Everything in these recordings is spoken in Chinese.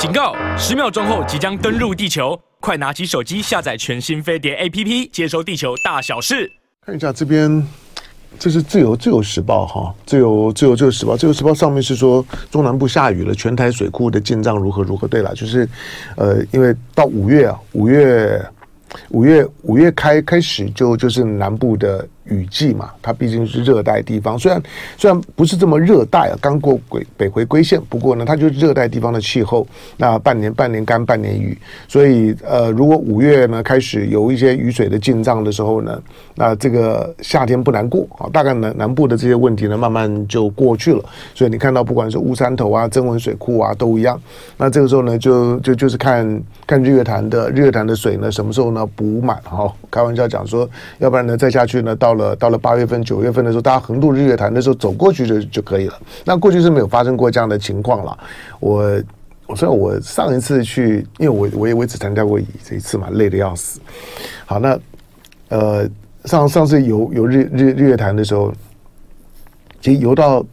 警告！十秒钟后即将登陆地球，快拿起手机下载全新飞碟 APP，接收地球大小事。看一下这边，这是自由自由时报哈，自由自由自由时报，自由时报上面是说中南部下雨了，全台水库的进账如何如何。对了，就是呃，因为到五月啊，五月五月五月开开始就就是南部的。雨季嘛，它毕竟是热带地方，虽然虽然不是这么热带啊，刚过北北回归线，不过呢，它就是热带地方的气候。那半年半年干，半年雨，所以呃，如果五月呢开始有一些雨水的进账的时候呢，那这个夏天不难过啊。大概南南部的这些问题呢，慢慢就过去了。所以你看到不管是乌山头啊、曾文水库啊，都一样。那这个时候呢，就就就是看看日月潭的日月潭的水呢，什么时候呢补满？哈，开玩笑讲说，要不然呢再下去呢，到了。呃，到了八月份、九月份的时候，大家横渡日月潭的时候，走过去就就可以了。那过去是没有发生过这样的情况了。我，我说我上一次去，因为我我也我也只参加过这一次嘛，累得要死。好，那呃，上上次游游日日日月潭的时候，其实游到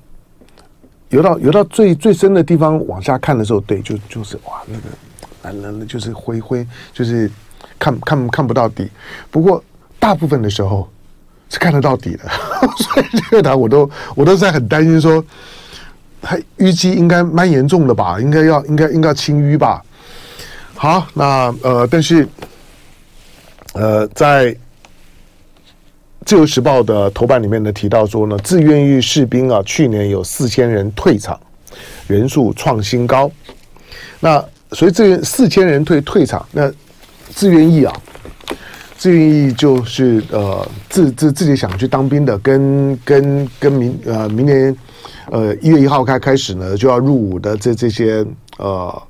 游到游到最最深的地方往下看的时候，对，就就是哇，那个那那就是灰灰，就是看看看不到底。不过大部分的时候。是看得到底的，所以这个台我都我都在很担心说，他淤积应该蛮严重的吧？应该要应该应该要清淤吧？好，那呃，但是呃，在自由时报的头版里面呢，提到说呢，志愿役士兵啊，去年有四千人退场，人数创新高。那所以这四千人退退场，那志愿役啊。志愿役就是呃自自自己想去当兵的，跟跟跟明呃明年呃一月一号开开始呢就要入伍的这这些呃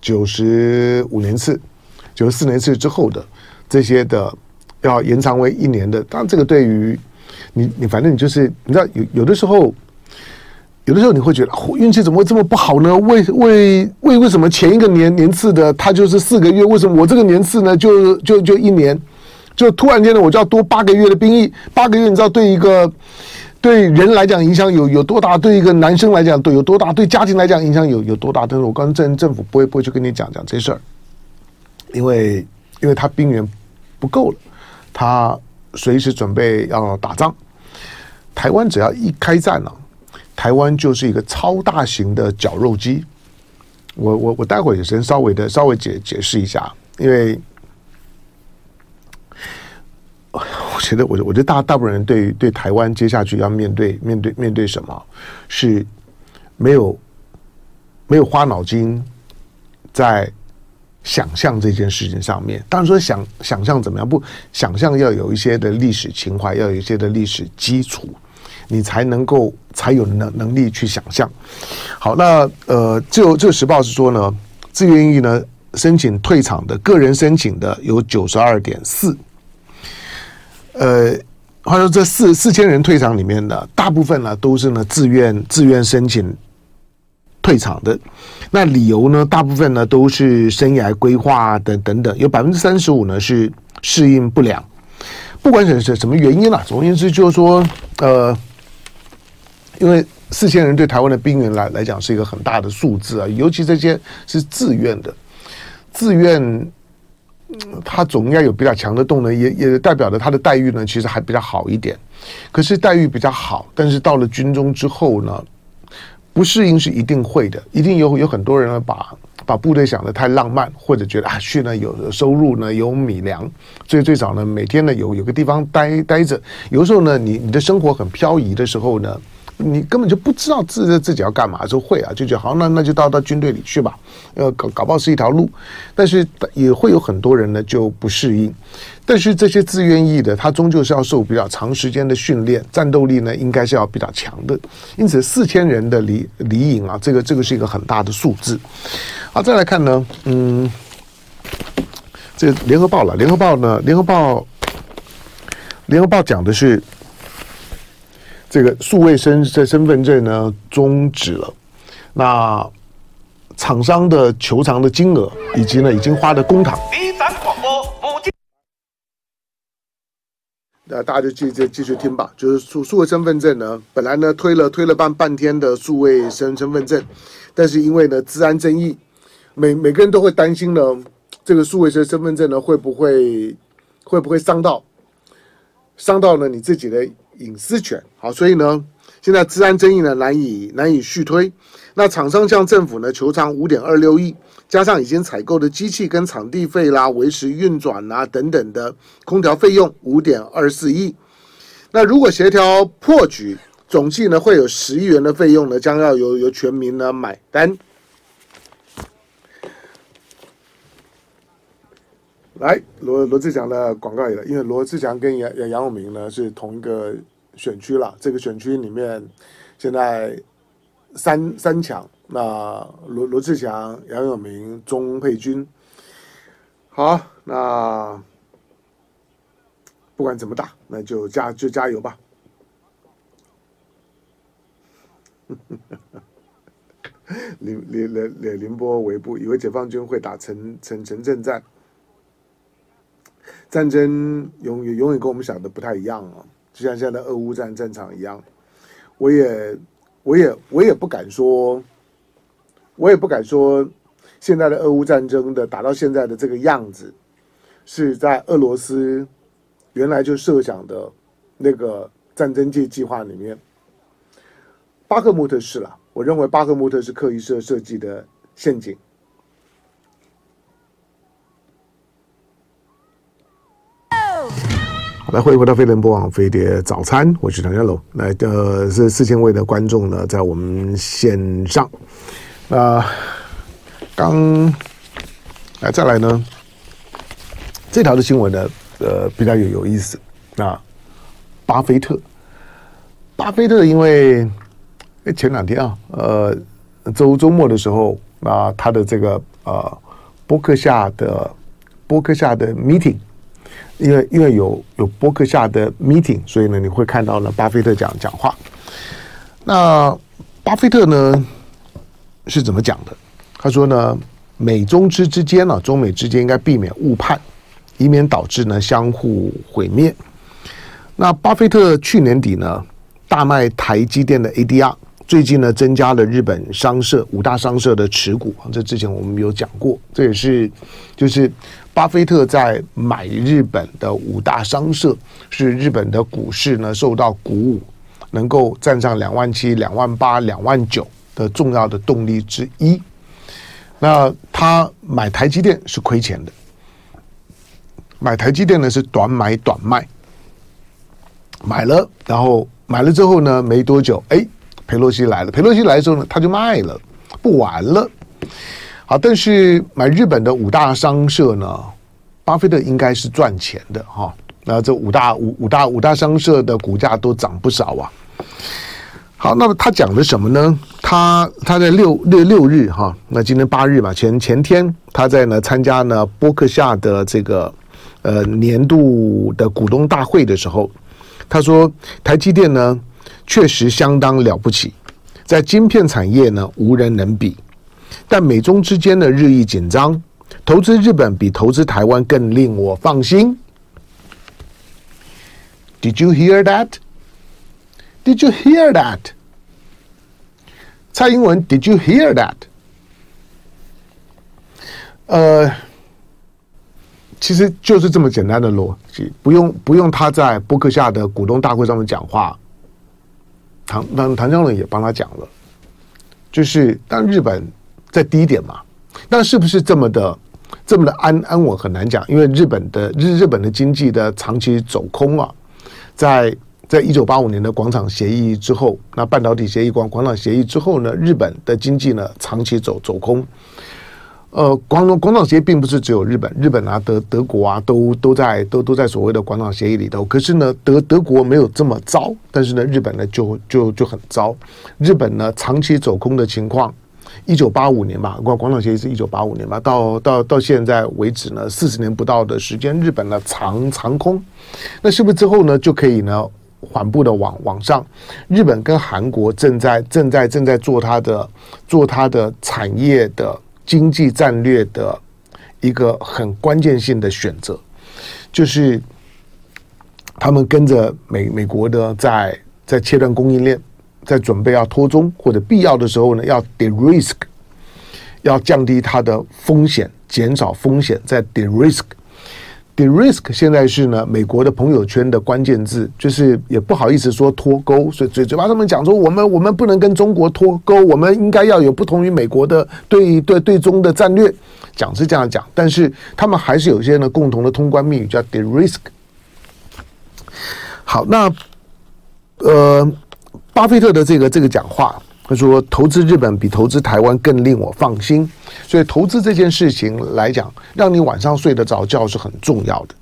九十五年次、九十四年次之后的这些的要延长为一年的，当然这个对于你你反正你就是你知道有有的时候。有的时候你会觉得运气怎么会这么不好呢？为为为为什么前一个年年次的他就是四个月，为什么我这个年次呢就就就一年，就突然间呢我就要多八个月的兵役？八个月你知道对一个对人来讲影响有有多大？对一个男生来讲对有多大？对家庭来讲影响有有多大？但是我刚政政府不会不会去跟你讲讲这事儿，因为因为他兵源不够了，他随时准备要打仗。台湾只要一开战了。台湾就是一个超大型的绞肉机，我我我待会儿也先稍微的稍微解解释一下，因为我觉得我我觉得大大部分人对对台湾接下去要面对面对面对什么？是没有没有花脑筋在想象这件事情上面，当然说想想象怎么样？不想象要有一些的历史情怀，要有一些的历史基础。你才能够才有能能力去想象。好，那呃，自由这个时报是说呢，自愿意呢申请退场的个人申请的有九十二点四。呃，话说这四四千人退场里面呢，大部分呢都是呢自愿自愿申请退场的。那理由呢，大部分呢都是生涯规划等等等，有百分之三十五呢是适应不良。不管是什么原因啦，总而言之就是说，呃。因为四千人对台湾的兵员来来讲是一个很大的数字啊，尤其这些是自愿的，自愿，他总应该有比较强的动能，也也代表着他的待遇呢，其实还比较好一点。可是待遇比较好，但是到了军中之后呢，不适应是一定会的，一定有有很多人呢把把部队想得太浪漫，或者觉得啊去呢有收入呢有米粮，最最少呢每天呢有有个地方待待着，有时候呢你你的生活很漂移的时候呢。你根本就不知道自自己要干嘛，就会啊，就觉得好，那那就到到军队里去吧，呃，搞搞不好是一条路，但是也会有很多人呢就不适应。但是这些自愿役的，他终究是要受比较长时间的训练，战斗力呢应该是要比较强的。因此，四千人的离离营啊，这个这个是一个很大的数字。好，再来看呢，嗯，这联合报了，联合报呢，联合报，联合报讲的是。这个数位身这身份证呢终止了，那厂商的求偿的金额以及呢已经花的公帑，那大家就继续继续听吧。就是数数位身份证呢，本来呢推了推了半半天的数位身身份证，但是因为呢治安争议，每每个人都会担心呢，这个数位身身份证呢会不会会不会伤到伤到了你自己的隐私权？好，所以呢，现在治安争议呢难以难以续推。那厂商向政府呢求偿五点二六亿，加上已经采购的机器跟场地费啦、维持运转啊等等的空调费用五点二四亿。那如果协调破局，总计呢会有十亿元的费用呢，将要由由全民呢买单。来，罗罗志祥的广告也来，因为罗志祥跟杨杨永明呢是同一个选区了，这个选区里面现在。三三强，那罗罗志祥、杨永明、钟佩君，好，那不管怎么打，那就加就加油吧。林林林林林波微步，以为解放军会打城城城镇战，战争永远永远跟我们想的不太一样啊，就像现在的俄乌战战场一样，我也。我也我也不敢说，我也不敢说，现在的俄乌战争的打到现在的这个样子，是在俄罗斯原来就设想的那个战争计计划里面。巴赫穆特是了，我认为巴赫穆特是刻意设设计的陷阱。来，欢迎回到飞碟联播网飞碟早餐，我是唐家龙。来，呃，是四千位的观众呢，在我们线上。啊、呃，刚来再来呢，这条的新闻呢，呃，比较有有意思。啊，巴菲特，巴菲特因为前两天啊，呃，周周末的时候啊，他的这个呃，波克夏的波克夏的 meeting。因为因为有有波克夏的 meeting，所以呢，你会看到呢，巴菲特讲讲话。那巴菲特呢是怎么讲的？他说呢，美中之之间呢，中美之间应该避免误判，以免导致呢相互毁灭。那巴菲特去年底呢大卖台积电的 ADR，最近呢增加了日本商社五大商社的持股，这之前我们有讲过，这也是就是。巴菲特在买日本的五大商社，是日本的股市呢受到鼓舞，能够站上两万七、两万八、两万九的重要的动力之一。那他买台积电是亏钱的，买台积电呢是短买短卖，买了，然后买了之后呢没多久，哎，裴洛西来了，裴洛西来的时候呢他就卖了，不玩了。好，但是买日本的五大商社呢，巴菲特应该是赚钱的哈。那这五大五五大五大商社的股价都涨不少啊。好，那么他讲的什么呢？他他在六六六日哈，那今天八日嘛，前前天他在呢参加呢波克夏的这个呃年度的股东大会的时候，他说台积电呢确实相当了不起，在晶片产业呢无人能比。但美中之间的日益紧张，投资日本比投资台湾更令我放心。Did you hear that? Did you hear that? 蔡英文，Did you hear that? 呃，其实就是这么简单的逻辑，不用不用他在波克夏的股东大会上面讲话，唐唐唐湘龙也帮他讲了，就是当日本。再低点嘛，那是不是这么的这么的安安稳很难讲，因为日本的日日本的经济的长期走空啊，在在一九八五年的广场协议之后，那半导体协议广广场协议之后呢，日本的经济呢长期走走空。呃，广广广场协议并不是只有日本，日本啊德德国啊都都在都都在所谓的广场协议里头。可是呢，德德国没有这么糟，但是呢，日本呢就就就很糟。日本呢长期走空的情况。一九八五年吧，广广场协议是一九八五年吧，到到到现在为止呢，四十年不到的时间，日本呢长长空，那是不是之后呢就可以呢缓步的往往上？日本跟韩国正在正在正在做它的做它的产业的经济战略的一个很关键性的选择，就是他们跟着美美国的在在切断供应链。在准备要脱中或者必要的时候呢，要 de-risk，要降低它的风险，减少风险，在 de-risk。The risk 现在是呢美国的朋友圈的关键字，就是也不好意思说脱钩，所以嘴嘴巴上面讲说我们我们不能跟中国脱钩，我们应该要有不同于美国的对对对中的战略，讲是这样讲，但是他们还是有一些呢共同的通关密语叫 The risk。好，那呃，巴菲特的这个这个讲话。他说：“投资日本比投资台湾更令我放心，所以投资这件事情来讲，让你晚上睡得着觉是很重要的。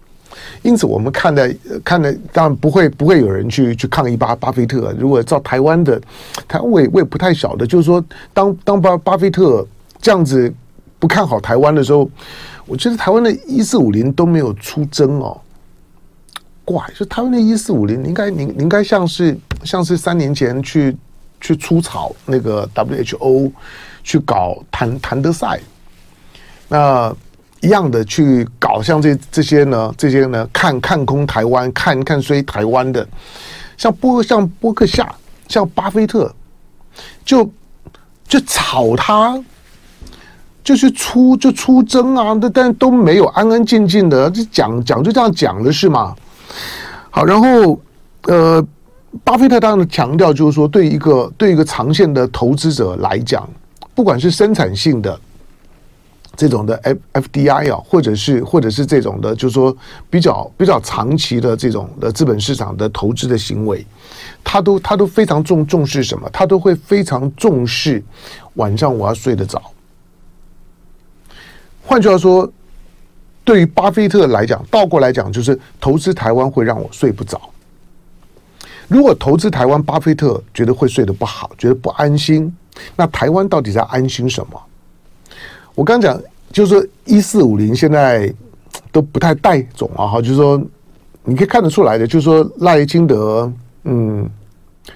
因此，我们看的看的当然不会不会有人去去抗议巴巴菲特。如果照台湾的，台湾我也我也不太晓得，就是说当当巴巴菲特这样子不看好台湾的时候，我觉得台湾的一四五零都没有出征哦，怪，就台湾的一四五零，应该你应该像是像是三年前去。”去出草那个 WHO 去搞谭谭德赛，那一样的去搞像这这些呢，这些呢看看空台湾，看看衰台湾的，像波像波克夏，像巴菲特，就就炒他，就是出就出征啊，但但都没有安安静静的，就讲讲就这样讲的是吗？好，然后呃。巴菲特当然强调，就是说，对一个对一个长线的投资者来讲，不管是生产性的这种的 F F D I 啊，或者是或者是这种的，就是说比较比较长期的这种的资本市场的投资的行为，他都他都非常重重视什么？他都会非常重视晚上我要睡得着。换句话说，对于巴菲特来讲，倒过来讲，就是投资台湾会让我睡不着。如果投资台湾，巴菲特觉得会睡得不好，觉得不安心，那台湾到底在安心什么？我刚讲就是说，一四五零现在都不太带种啊，哈，就是说你可以看得出来的，就是说赖清德，嗯，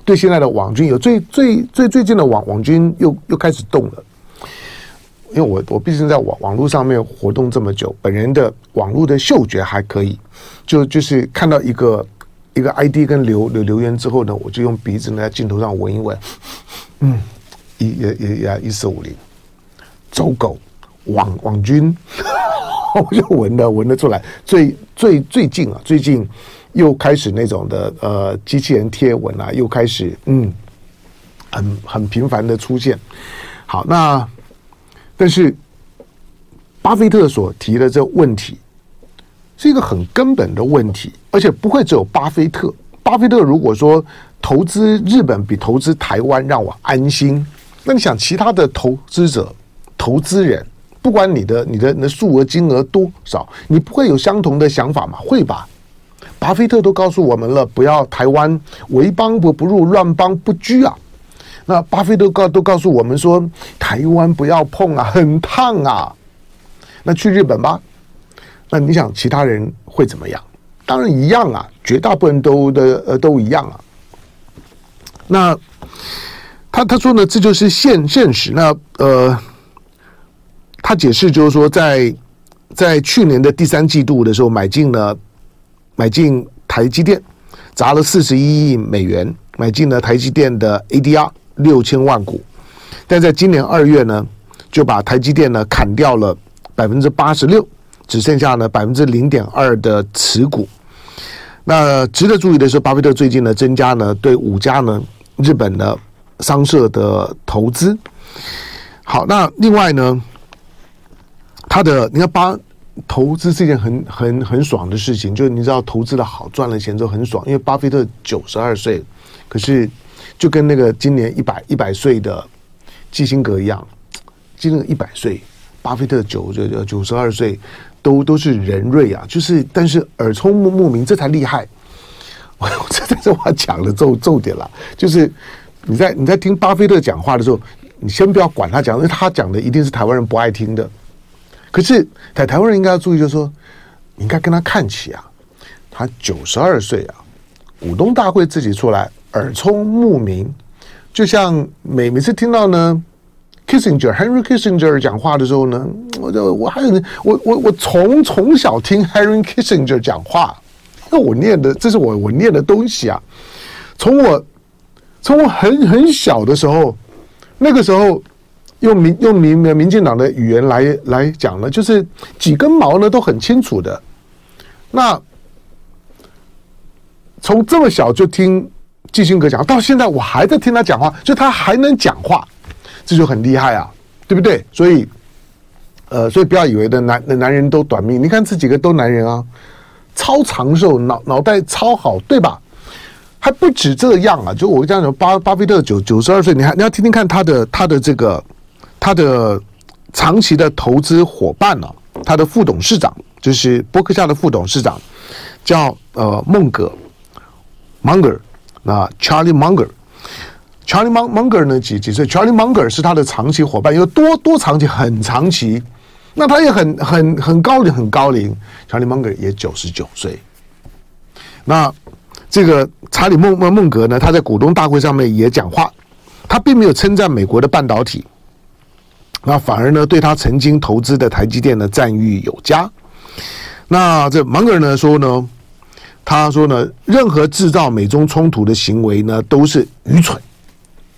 对现在的网军有最最最最近的网网军又又开始动了，因为我我毕竟在网网络上面活动这么久，本人的网络的嗅觉还可以，就就是看到一个。一个 ID 跟留留留言之后呢，我就用鼻子呢在镜头上闻一闻，嗯，一也也也一四五零，走狗网网军，我就闻的闻得出来。最最最近啊，最近又开始那种的呃机器人贴文啊，又开始嗯，很很频繁的出现。好，那但是巴菲特所提的这问题。是一个很根本的问题，而且不会只有巴菲特。巴菲特如果说投资日本比投资台湾让我安心，那你想其他的投资者、投资人，不管你的、你的、你的数额金额多少，你不会有相同的想法吗？会吧？巴菲特都告诉我们了，不要台湾为邦不不入，乱邦不居啊。那巴菲特告都告诉我们说，台湾不要碰啊，很烫啊。那去日本吧。那你想其他人会怎么样？当然一样啊，绝大部分都的呃都一样啊。那他他说呢，这就是现现实。那呃，他解释就是说在，在去年的第三季度的时候买进了买进台积电，砸了四十一亿美元买进了台积电的 ADR 六千万股，但在今年二月呢，就把台积电呢砍掉了百分之八十六。只剩下呢百分之零点二的持股。那值得注意的是，巴菲特最近呢增加呢对五家呢日本的商社的投资。好，那另外呢，他的你看巴投资是一件很很很爽的事情，就是你知道投资的好赚了钱之后很爽，因为巴菲特九十二岁，可是就跟那个今年一百一百岁的基辛格一样，今年一百岁，巴菲特九九九十二岁。都都是人瑞啊，就是但是耳聪目目明，这才厉害。我这在这话讲的重重点了，就是你在你在听巴菲特讲话的时候，你先不要管他讲，因为他讲的一定是台湾人不爱听的。可是台台湾人应该要注意，就是说你应该跟他看齐啊。他九十二岁啊，股东大会自己出来，耳聪目明，就像每每次听到呢。Kissinger Henry Kissinger 讲话的时候呢，我就我还有我我我从从小听 Henry Kissinger 讲话，因为我念的这是我我念的东西啊。从我从我很很小的时候，那个时候用民用民民进党的语言来来讲呢，就是几根毛呢都很清楚的。那从这么小就听基辛格讲，到现在我还在听他讲话，就他还能讲话，这就很厉害啊，对不对？所以，呃，所以不要以为的男的男人都短命，你看这几个都男人啊，超长寿，脑脑袋超好，对吧？还不止这样啊，就我这样讲，巴巴菲特九九十二岁，你还你要听听看他的他的这个他的长期的投资伙伴呢、啊，他的副董事长就是伯克夏的副董事长，叫呃孟格。Munger，那 Charlie Munger Munger，Charlie Munger 呢几几岁？Charlie Munger 是他的长期伙伴，有多多长期？很长期。那他也很很很高龄，很高龄。Charlie Munger 也九十九岁。那这个查理孟孟孟格呢？他在股东大会上面也讲话，他并没有称赞美国的半导体，那反而呢对他曾经投资的台积电呢赞誉有加。那这 Munger 呢说呢？他说呢，任何制造美中冲突的行为呢，都是愚蠢、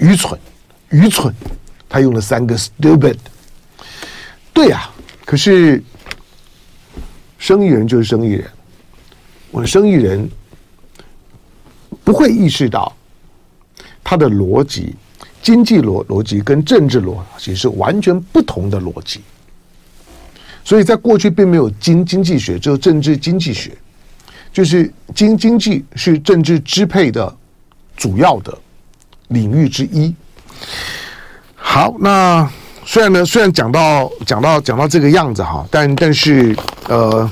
愚蠢、愚蠢。他用了三个 stupid。对呀，可是生意人就是生意人，我的生意人不会意识到他的逻辑、经济逻逻辑跟政治逻辑是完全不同的逻辑。所以在过去并没有经经济学，只有政治经济学。就是经经济是政治支配的主要的领域之一。好，那虽然呢，虽然讲到讲到讲到这个样子哈，但但是呃，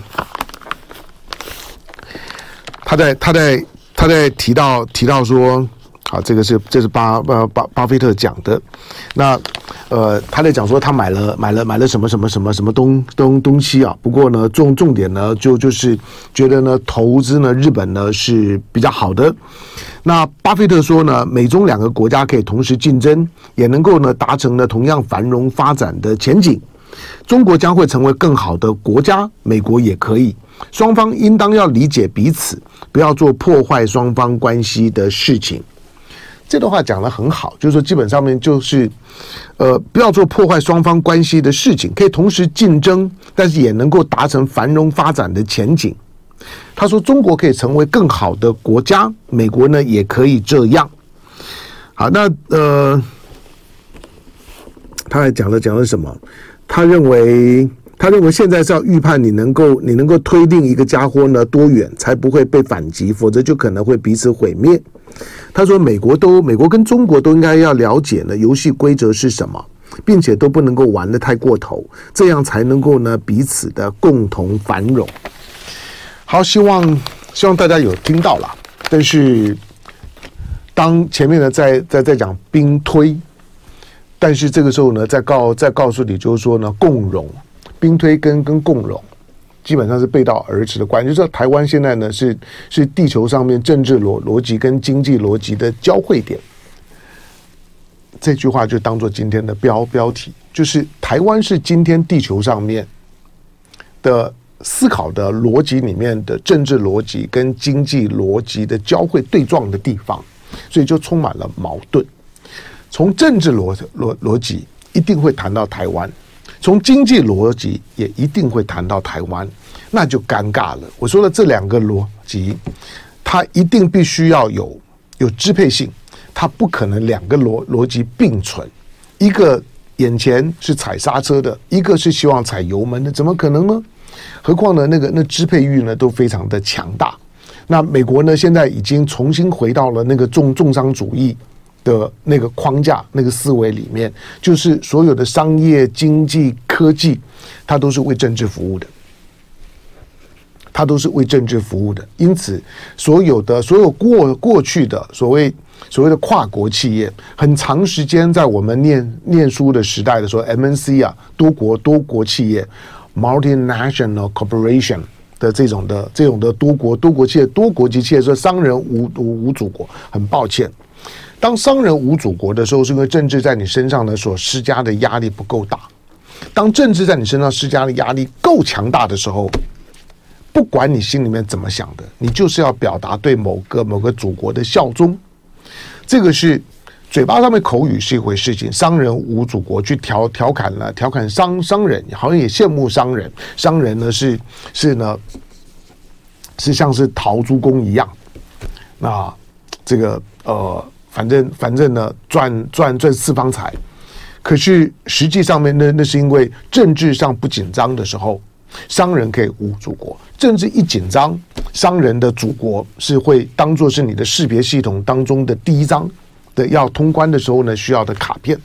他在他在他在提到提到说。好，这个是这是巴巴巴巴菲特讲的。那呃，他在讲说他买了买了买了什么什么什么什么东东东西啊。不过呢，重重点呢，就就是觉得呢，投资呢，日本呢是比较好的。那巴菲特说呢，美中两个国家可以同时竞争，也能够呢达成了同样繁荣发展的前景。中国将会成为更好的国家，美国也可以。双方应当要理解彼此，不要做破坏双方关系的事情。这段话讲得很好，就是说基本上面就是，呃，不要做破坏双方关系的事情，可以同时竞争，但是也能够达成繁荣发展的前景。他说，中国可以成为更好的国家，美国呢也可以这样。好，那呃，他还讲了讲了什么？他认为，他认为现在是要预判你能够你能够推定一个家伙呢多远才不会被反击，否则就可能会彼此毁灭。他说：“美国都，美国跟中国都应该要了解呢，游戏规则是什么，并且都不能够玩得太过头，这样才能够呢彼此的共同繁荣。”好，希望希望大家有听到了。但是当前面呢在在在讲兵推，但是这个时候呢再告再告诉你，就是说呢共荣，兵推跟跟共荣。基本上是背道而驰的关系，就是台湾现在呢是是地球上面政治逻逻辑跟经济逻辑的交汇点。这句话就当做今天的标标题，就是台湾是今天地球上面的思考的逻辑里面的政治逻辑跟经济逻辑的交汇对撞的地方，所以就充满了矛盾。从政治逻逻逻辑一定会谈到台湾。从经济逻辑也一定会谈到台湾，那就尴尬了。我说的这两个逻辑，它一定必须要有有支配性，它不可能两个逻逻辑并存。一个眼前是踩刹车的，一个是希望踩油门的，怎么可能呢？何况呢，那个那支配欲呢都非常的强大。那美国呢，现在已经重新回到了那个重重商主义。的那个框架、那个思维里面，就是所有的商业、经济、科技，它都是为政治服务的，它都是为政治服务的。因此，所有的所有过过去的所谓所谓的跨国企业，很长时间在我们念念书的时代的时候，MNC 啊，多国多国企业，multinational corporation 的这种的这种的多国多国企业、多国籍企业，说商人无无无祖国，很抱歉。当商人无祖国的时候，是因为政治在你身上呢所施加的压力不够大。当政治在你身上施加的压力够强大的时候，不管你心里面怎么想的，你就是要表达对某个某个祖国的效忠。这个是嘴巴上面口语是一回事情，商人无祖国，去调调侃了，调侃商商人，好像也羡慕商人，商人呢是是呢是像是陶朱公一样，那这个呃，反正反正呢赚赚赚四方财，可是实际上面呢，那是因为政治上不紧张的时候，商人可以无祖国，政治一紧张，商人的祖国是会当做是你的识别系统当中的第一张。的要通关的时候呢，需要的卡片。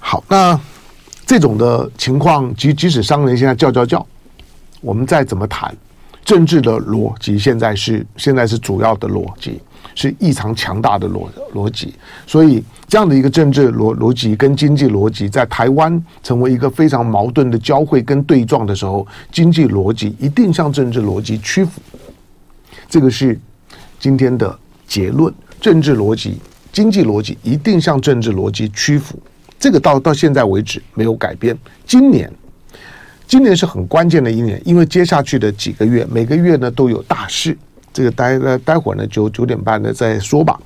好，那这种的情况，即即使商人现在叫叫叫，我们再怎么谈政治的逻辑，现在是现在是主要的逻辑，是异常强大的逻逻辑。所以这样的一个政治逻逻辑跟经济逻辑，在台湾成为一个非常矛盾的交汇跟对撞的时候，经济逻辑一定向政治逻辑屈服。这个是今天的结论，政治逻辑。经济逻辑一定向政治逻辑屈服，这个到到现在为止没有改变。今年，今年是很关键的一年，因为接下去的几个月，每个月呢都有大事。这个待呃待会儿呢九九点半呢再说吧。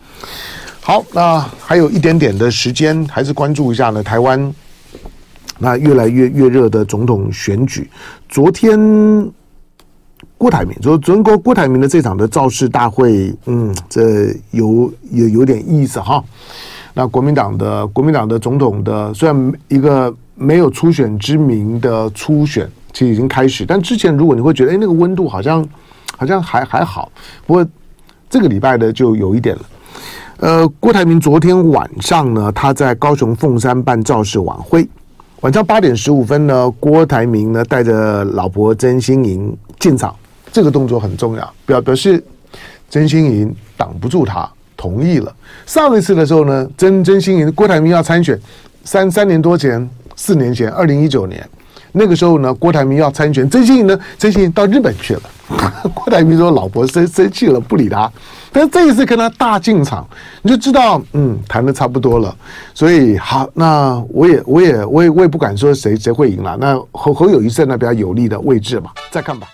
好，那还有一点点的时间，还是关注一下呢台湾那越来越越热的总统选举。昨天。郭台铭昨：“昨天郭郭台铭的这场的造势大会，嗯，这有有有点意思哈。那国民党的国民党的总统的，虽然一个没有初选之名的初选，其实已经开始，但之前如果你会觉得，哎，那个温度好像好像还还好。不过这个礼拜的就有一点了。呃，郭台铭昨天晚上呢，他在高雄凤山办造势晚会，晚上八点十五分呢，郭台铭呢带着老婆曾心莹进场。”这个动作很重要，表表示曾心莹挡不住他，同意了。上一次的时候呢，曾曾心莹郭台铭要参选，三三年多前，四年前，二零一九年那个时候呢，郭台铭要参选，曾心莹呢，曾心莹到日本去了。郭台铭说老婆生生气了，不理他。但这一次跟他大进场，你就知道，嗯，谈的差不多了。所以好，那我也我也我也我也不敢说谁谁会赢了。那侯侯友谊在那比较有利的位置嘛，再看吧。